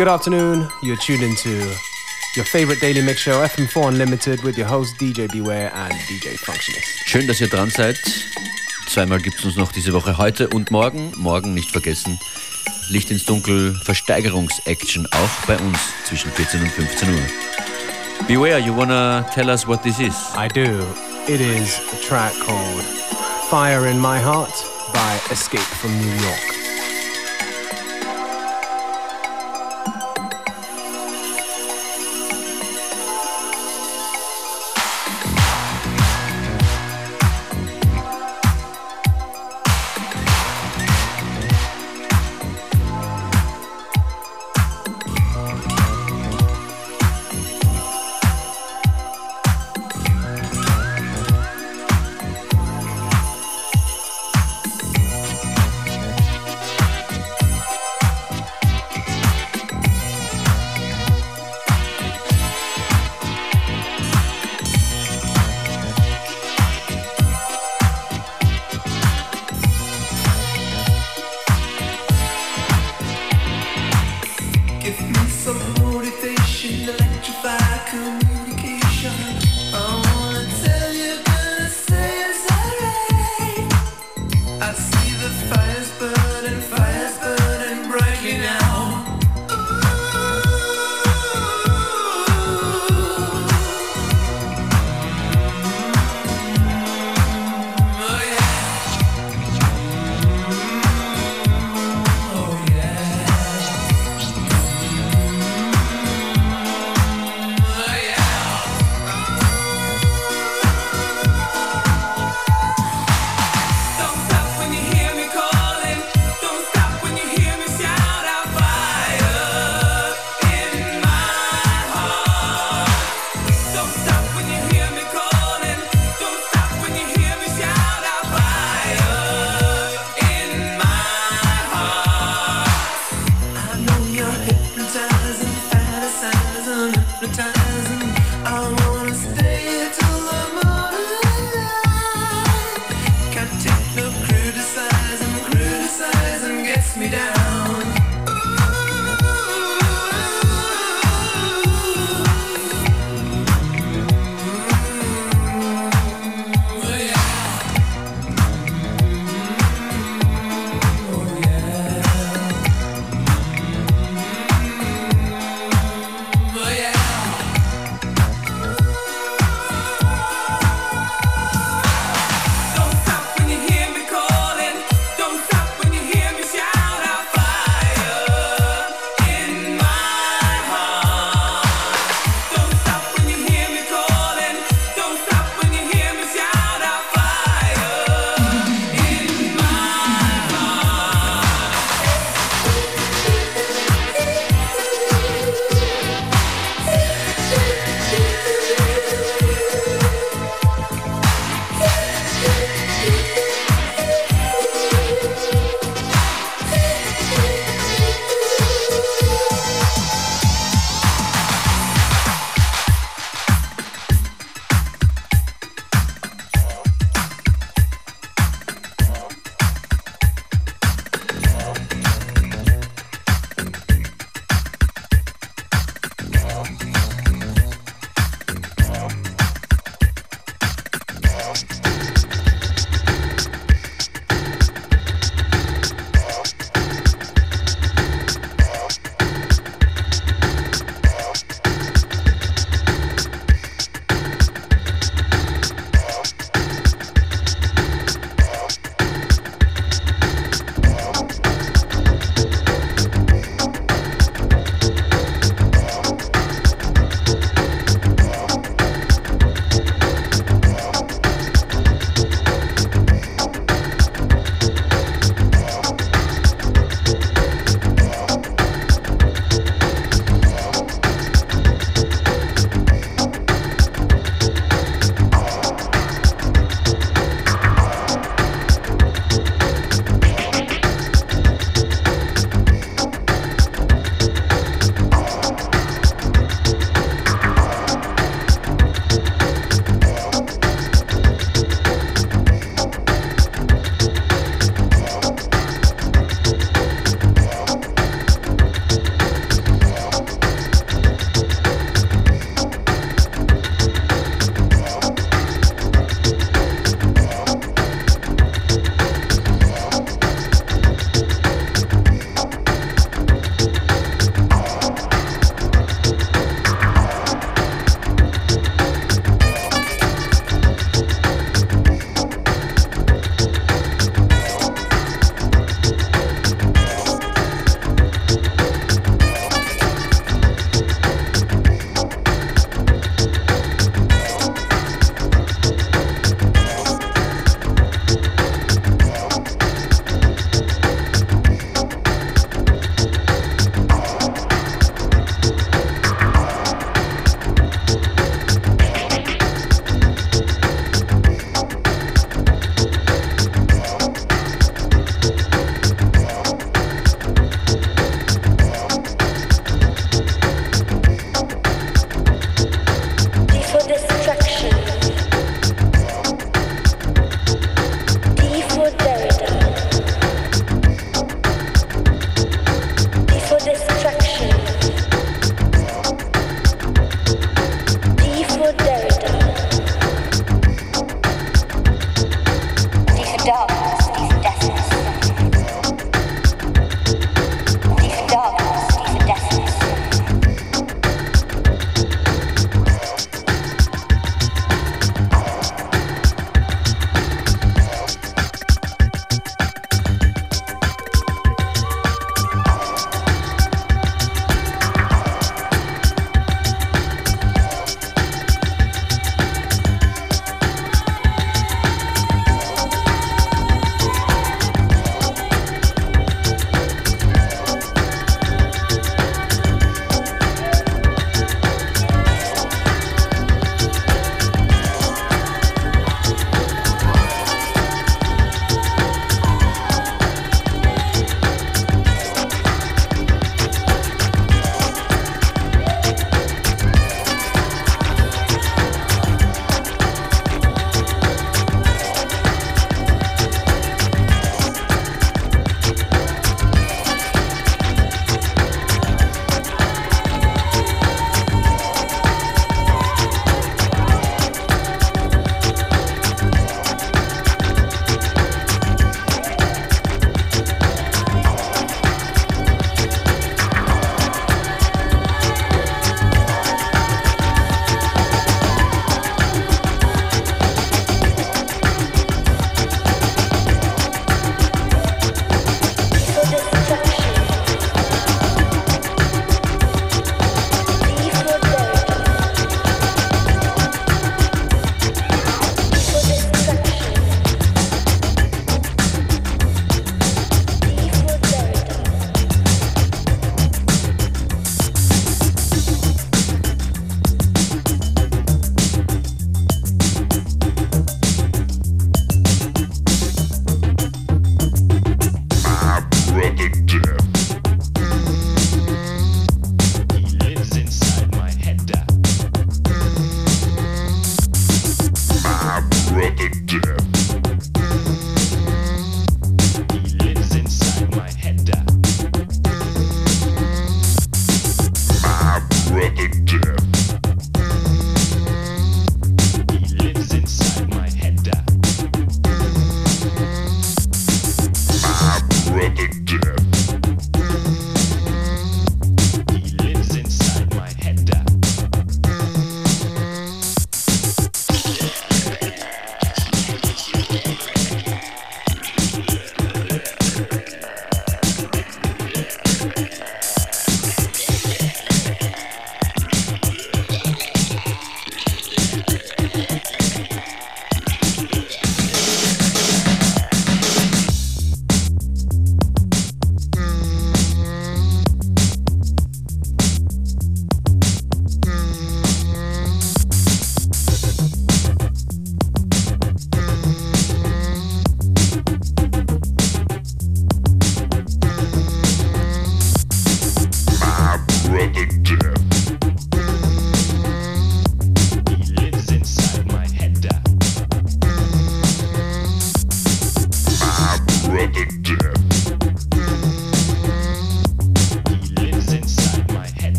Good afternoon. You're tuned into your favorite daily mix show, FM4 Unlimited, with your host DJ Beware and DJ Functionist. Schön, dass ihr dran seid. Zweimal gibt es uns noch diese Woche heute und morgen. Morgen nicht vergessen. Licht ins Dunkel, Versteigerungsaction auch bei uns zwischen 14 und 15 Uhr. Beware, you wanna tell us what this is? I do. It is a track called Fire in My Heart by Escape from New York.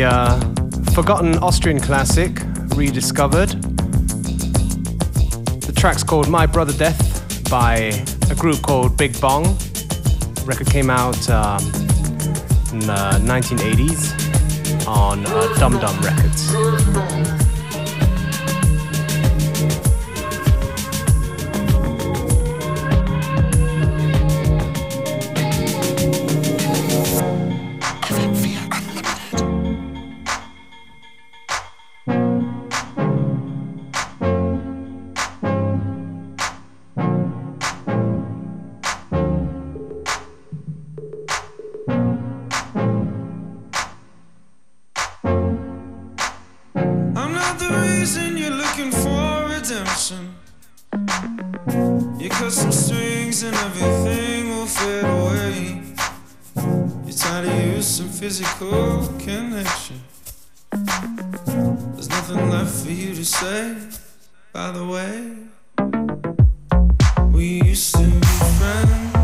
A uh, forgotten Austrian classic rediscovered. The track's called My Brother Death by a group called Big Bong. The record came out um, in the 1980s on uh, Dum Dum Records. You cut some strings and everything will fade away. You're to use some physical connection. There's nothing left for you to say, by the way. We used to be friends.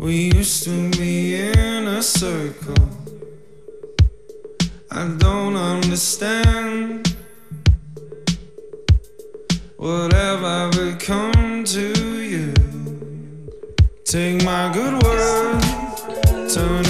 We used to be in a circle. I don't understand what have I become to you. Take my good word, turn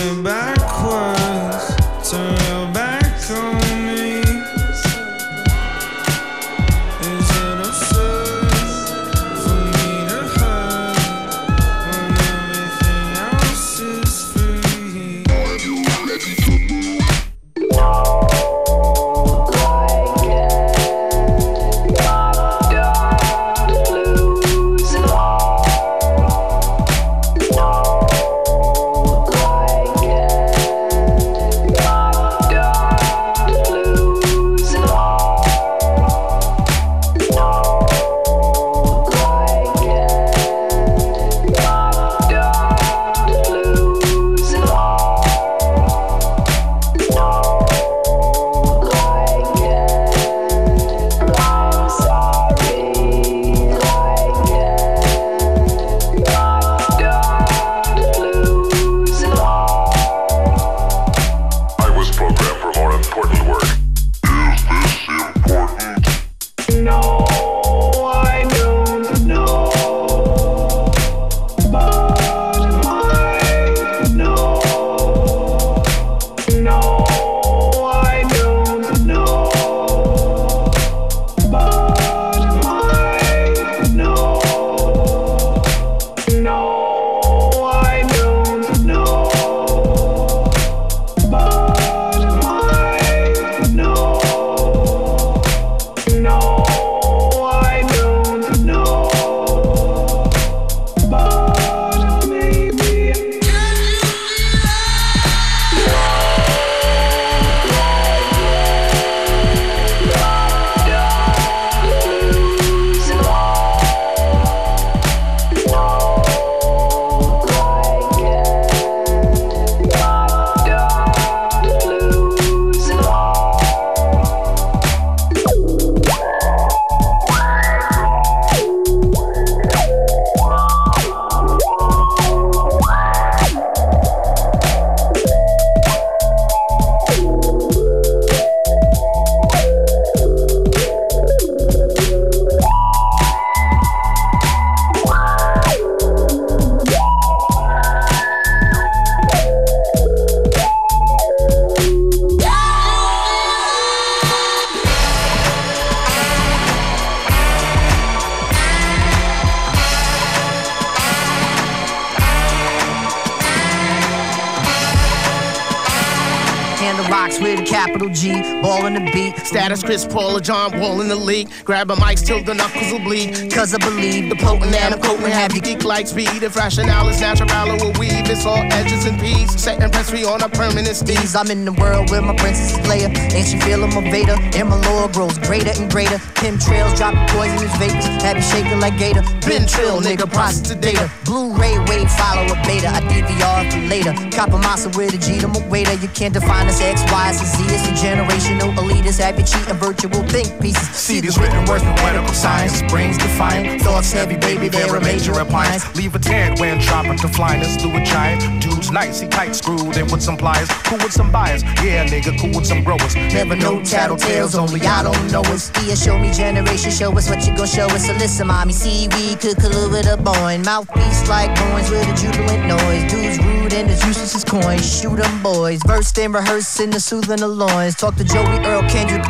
in Status Chris Paul or John Wall in the league. Grab a mic till the knuckles will bleed. Cause I believe the potent and I'm coating have you Geek like speed. If rationale is natural or will weave, it's all edges and peas. Setting press free on a permanent steez. I'm in the world where my princess is Leia. And she feeling my Vader. And my lore grows greater and greater. Pim trails dropping poisonous vapors. Have you shaking like Gator. Been trill, nigga, process data. Blu-ray wave, follow a beta. I DVR for later. Copper massa with a G to my waiter. You can't define us X, Y, and Z. It's a generational elitist. Have you cheating virtual think pieces. See these written words from medical science. Brains defiant. Thoughts heavy, baby, they're a major appliance. Leave a tad when dropping to flyness through a giant. Dude's nice, he tight screwed in with some pliers. Cool with some buyers. Yeah, nigga, cool with some growers. Never know tattletales, only I don't know us. Yeah, show me generation, show us what you gon' show us. So listen, mommy, see we could collude with a boing. Mouthpiece like coins with a jubilant noise. Dudes rude and as useless as coins. Shoot 'em boys. Versed and rehearsing the soothing the loins. Talk to Joey Earl, Kendrick.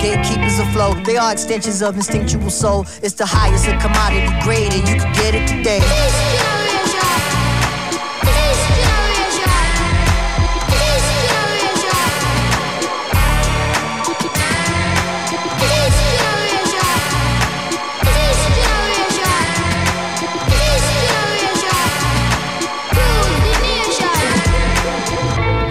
Gatekeepers afloat. They are extensions of instinctual soul. It's the highest of commodity grade, and you can get it today.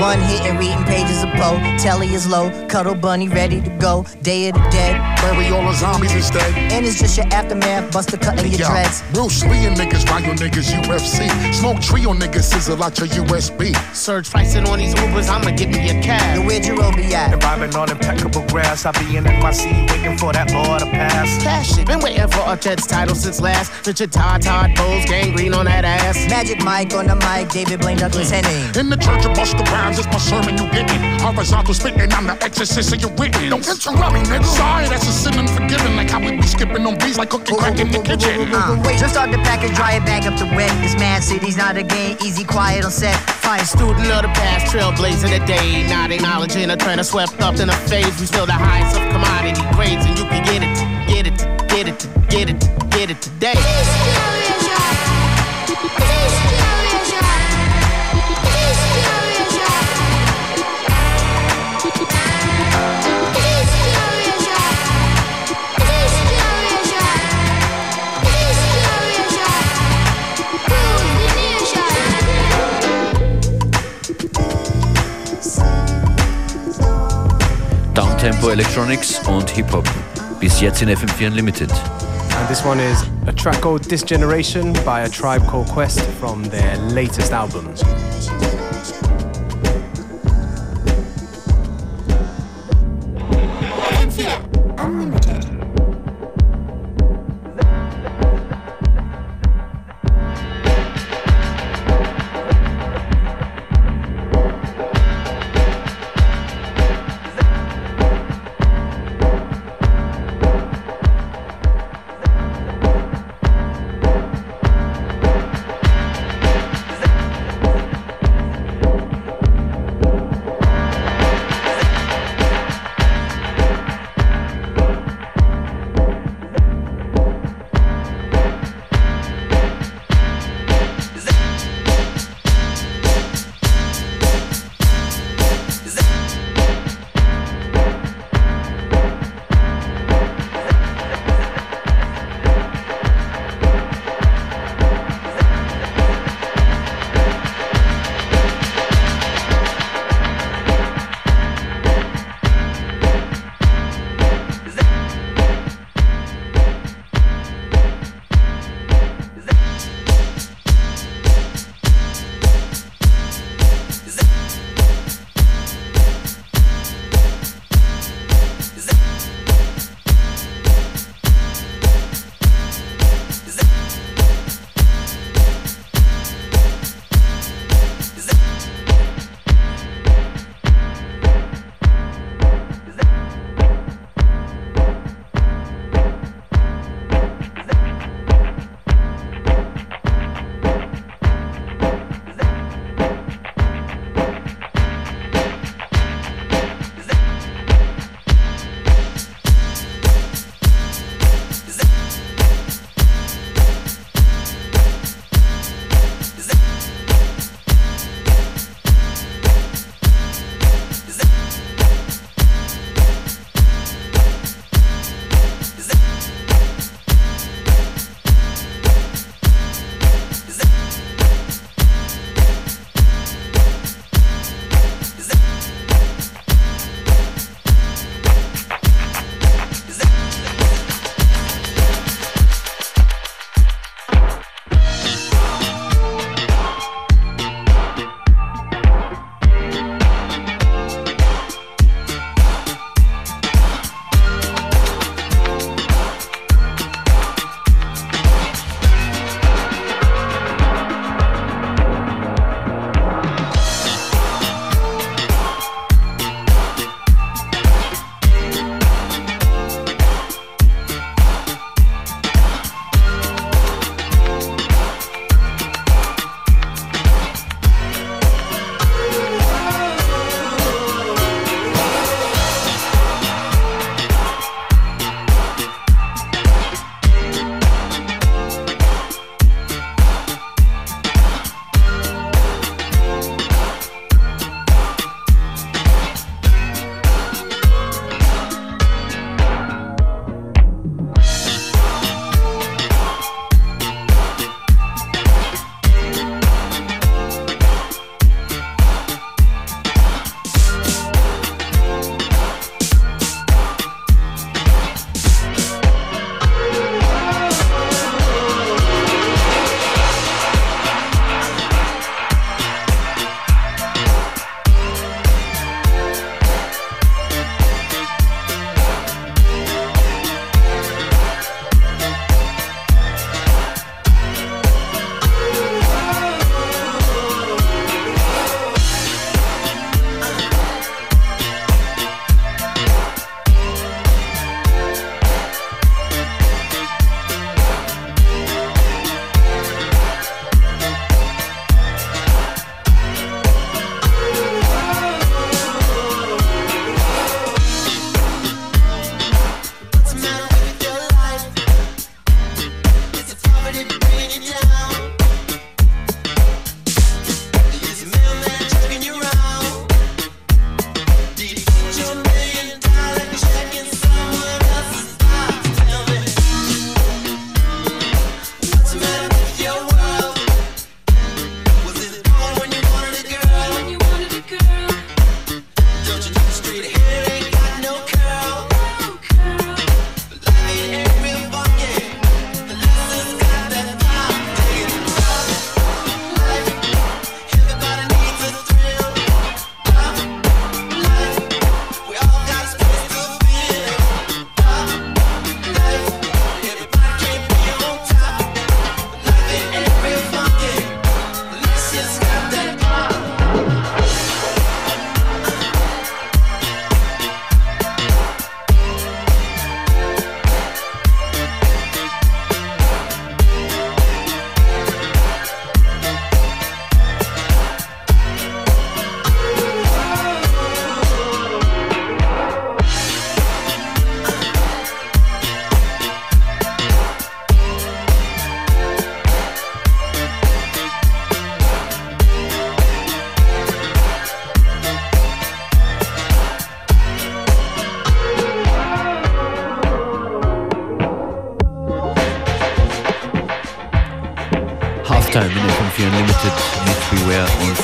One hit and reading pages of Poe. Telly is low, cuddle bunny ready to go. Day of the dead, Bury all the zombies instead. and it's just your aftermath. Buster cutting your Yo, dreads. Bruce Lee and niggas, ride your niggas UFC. Smoke tree on niggas, sizzle out your USB. Surge pricing on these Ubers, I'ma give me a Yo, cab. where Jerome be at? Vibing on impeccable grass. I'll be in my seat waiting for that law to pass. Cash it. Been waiting for a Jets title since last. Richard Todd, Todd Bowles, gangrene on that ass. Magic Mike on the mic, David Blaine Douglas mm. Henning. In the church of Busta Rhymes, it's my sermon you getting. Horizontal spitting, I'm the exorcist of your written. Don't interrupt me, nigga. Sorry, that's a sin unforgiven. Like how we be skipping on beats like cooking crack in the kitchen. Uh, just start the package, dry it back up the wet. This man city's not a game, easy, quiet on set. Fine student of the past, trailblazing the day. Not acknowledging a trend swept up in a phase. We feel the highest of commodity grades, and you can get it, get it, get it, get it, get it today. Downtempo Electronics und Hip-Hop. Bis jetzt in FM4 Unlimited. And this one is a track called This Generation by a tribe called Quest from their latest album.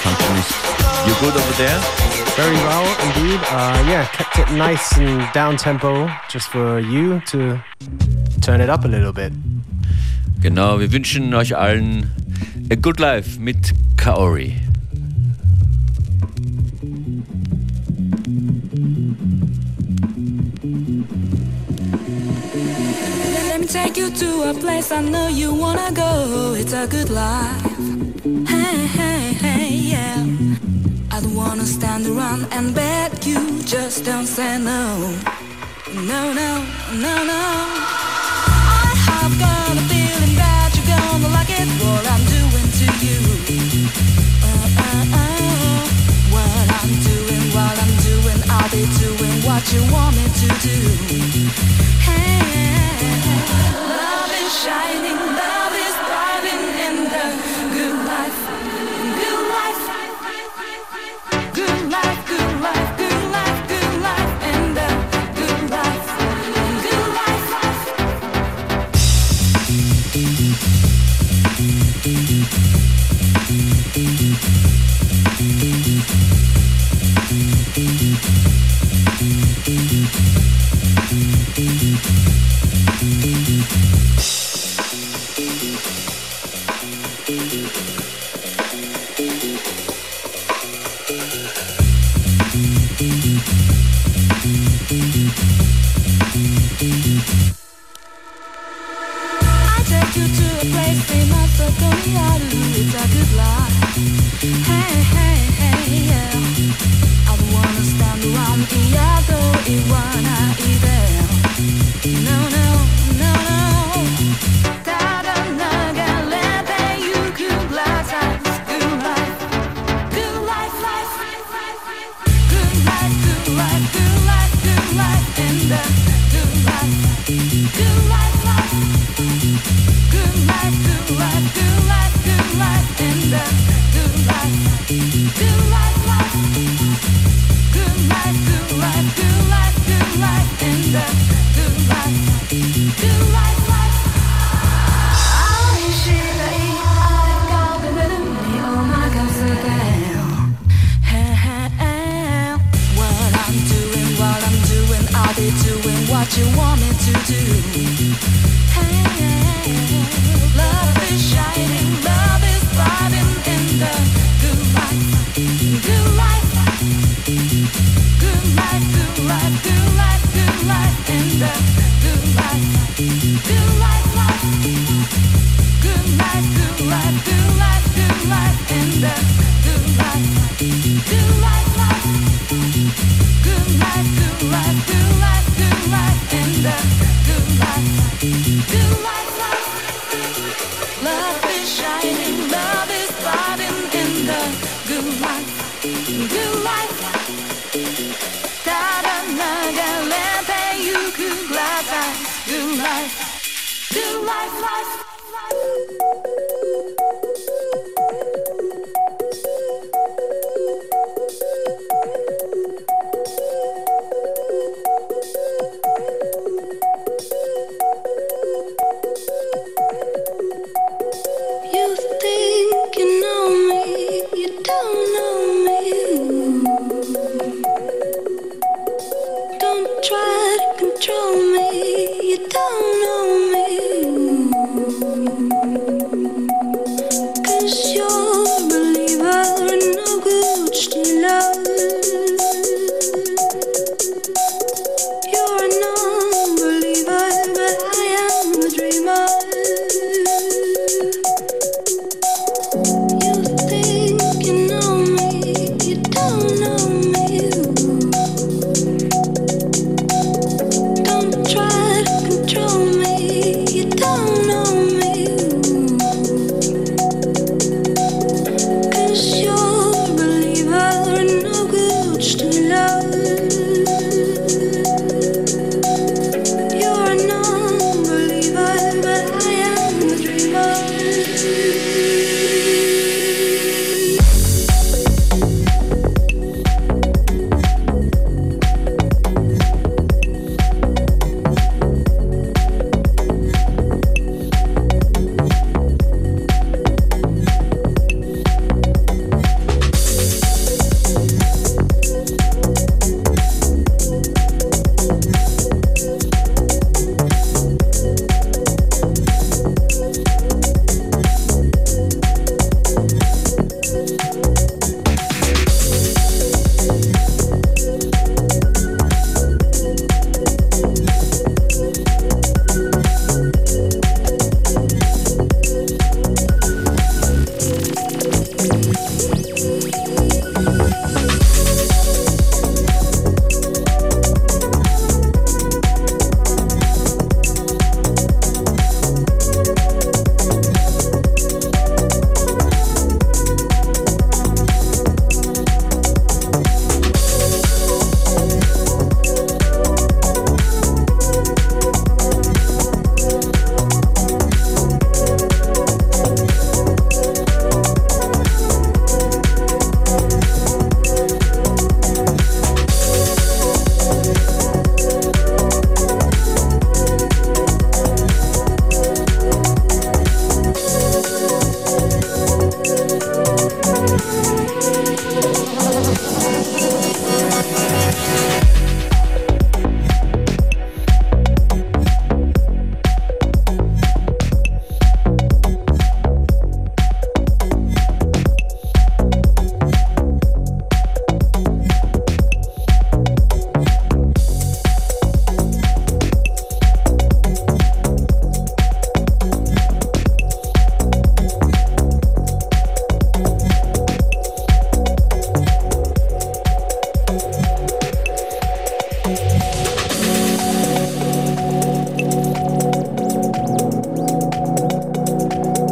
companies. You good over there? Very well indeed. Uh, yeah, kept it nice and down tempo, just for you to turn it up a little bit. Genau, wir wünschen euch allen a good life mit Kaori. take you to a place I know you wanna go. It's a good life. Hey, hey tell. I don't wanna stand around and beg you, just don't say no. No, no, no, no. I have got a feeling that you're gonna like it, what I'm doing to you. Oh, oh, oh. What I'm doing, what I'm doing, I'll be doing what you want me to do. Hey, love is shining, love. One.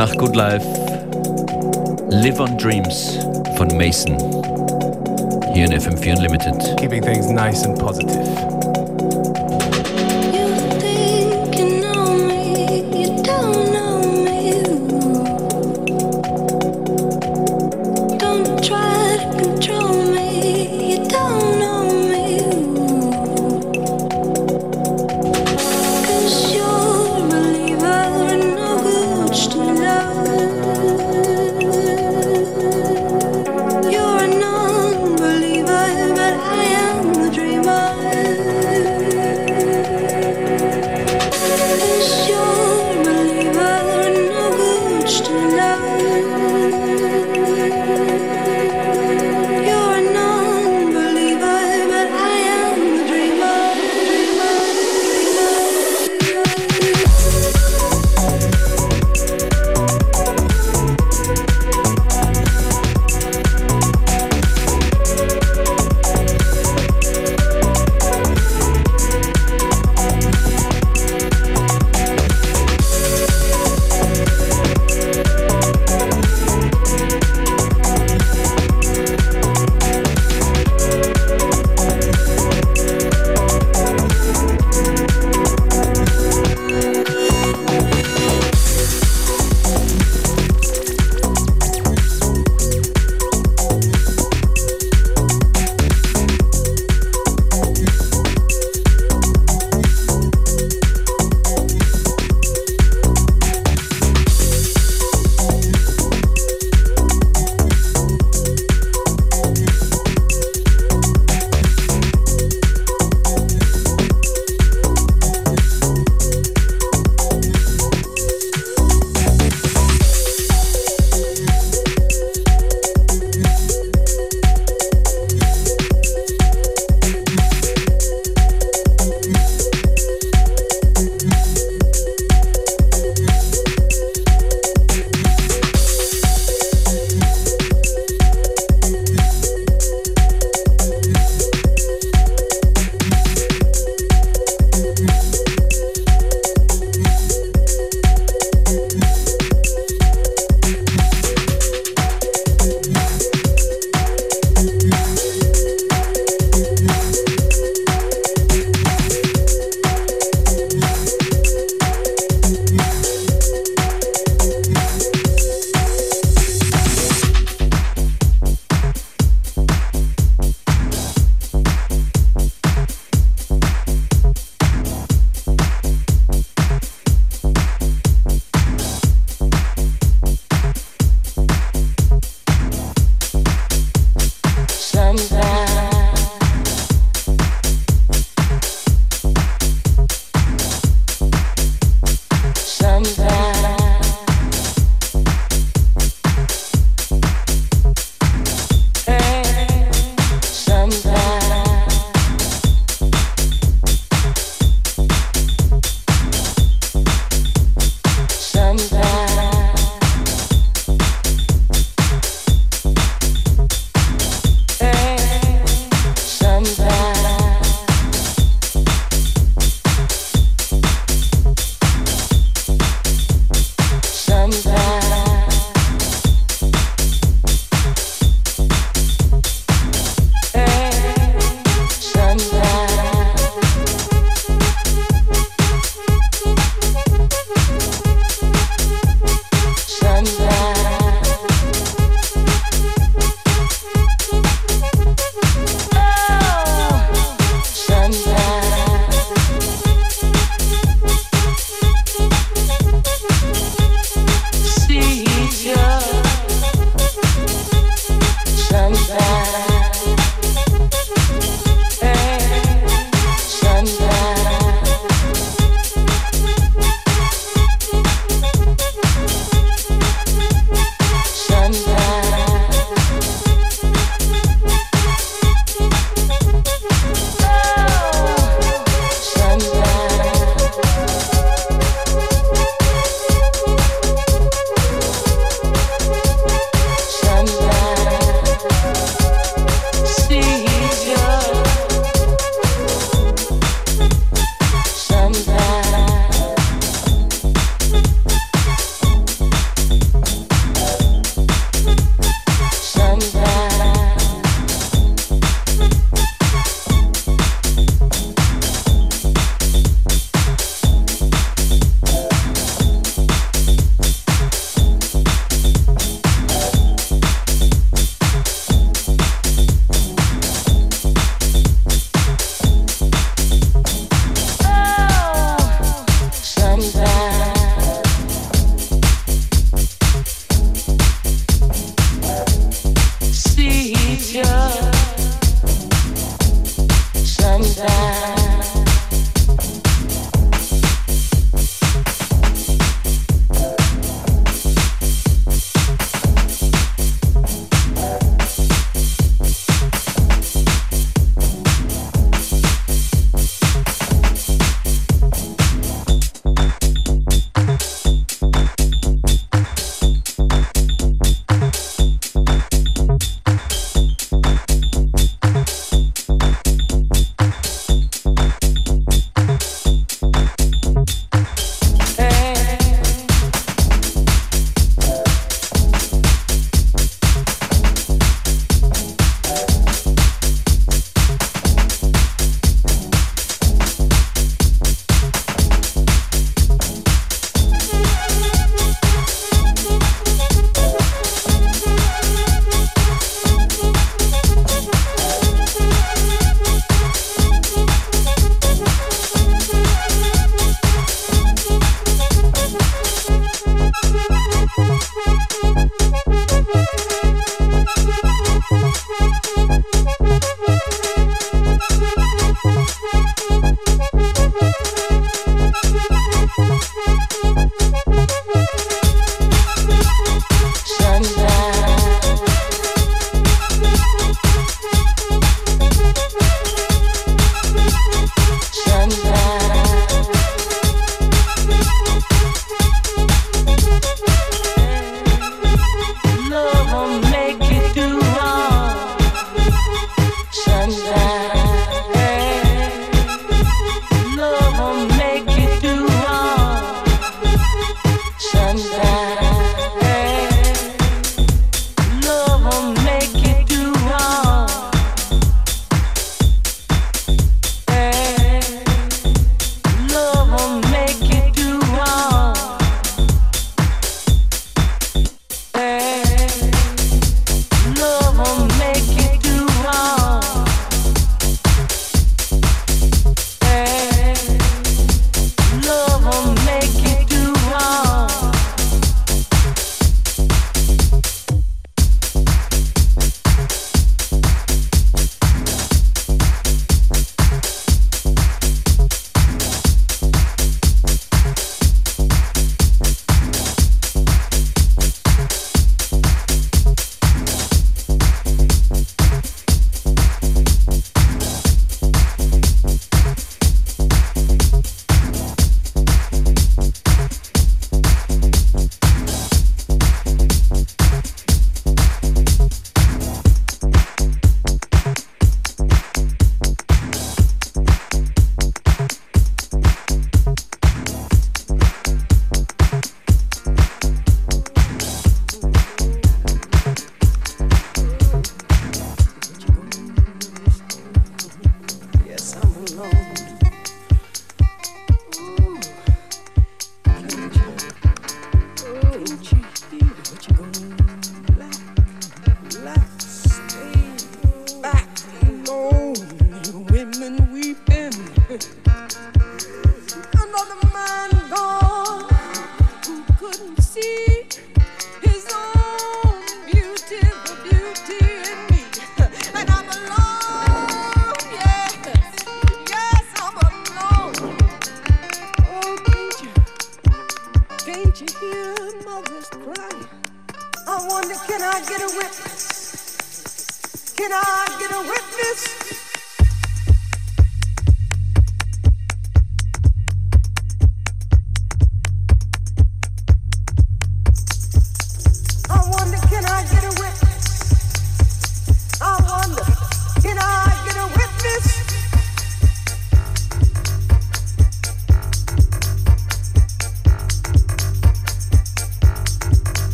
Nach Good Life Live on Dreams von Mason. Hier in FM4 Unlimited. Keeping things nice and positive.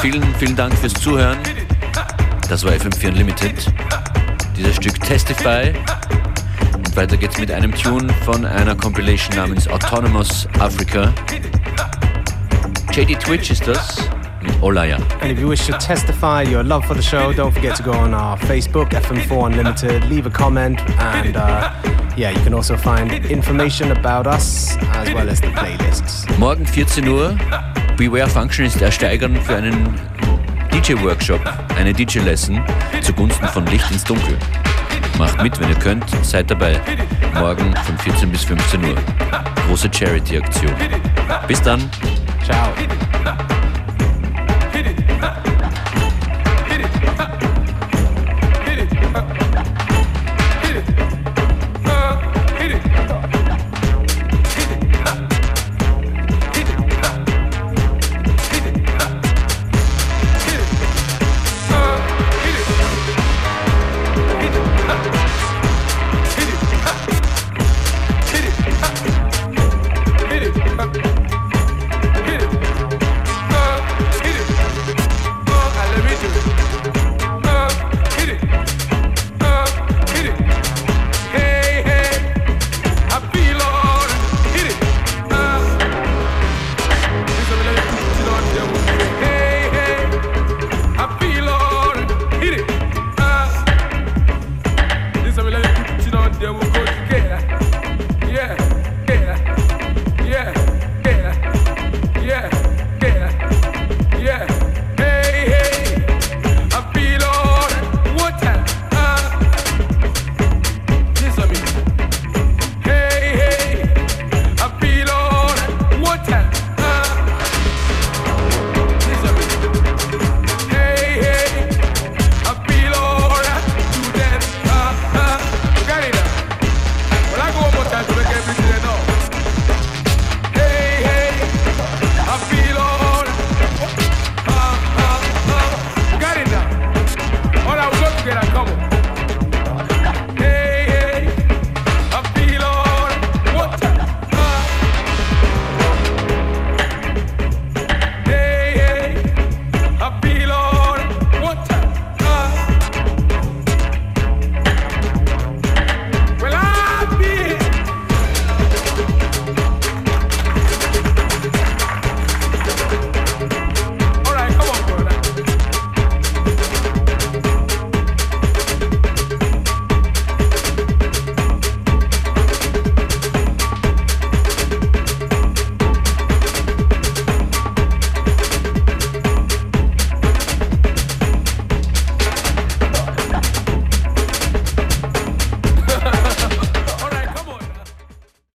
Vielen, vielen Dank fürs Zuhören. Das war FM4 Unlimited. Dieses Stück Testify. Und weiter geht's mit einem Tune von einer Compilation namens Autonomous Africa. JD Twitch ist das Olaya. And if you wish to testify your love for the show, don't forget to go on our Facebook, FM4 Unlimited, leave a comment, and uh, yeah, you can also find information about us as well as the playlists. Morgen 14 Uhr. Beware Function ist ersteigern für einen DJ-Workshop, eine DJ-Lesson zugunsten von Licht ins Dunkel. Macht mit, wenn ihr könnt, seid dabei. Morgen von 14 bis 15 Uhr. Große Charity-Aktion. Bis dann. Ciao.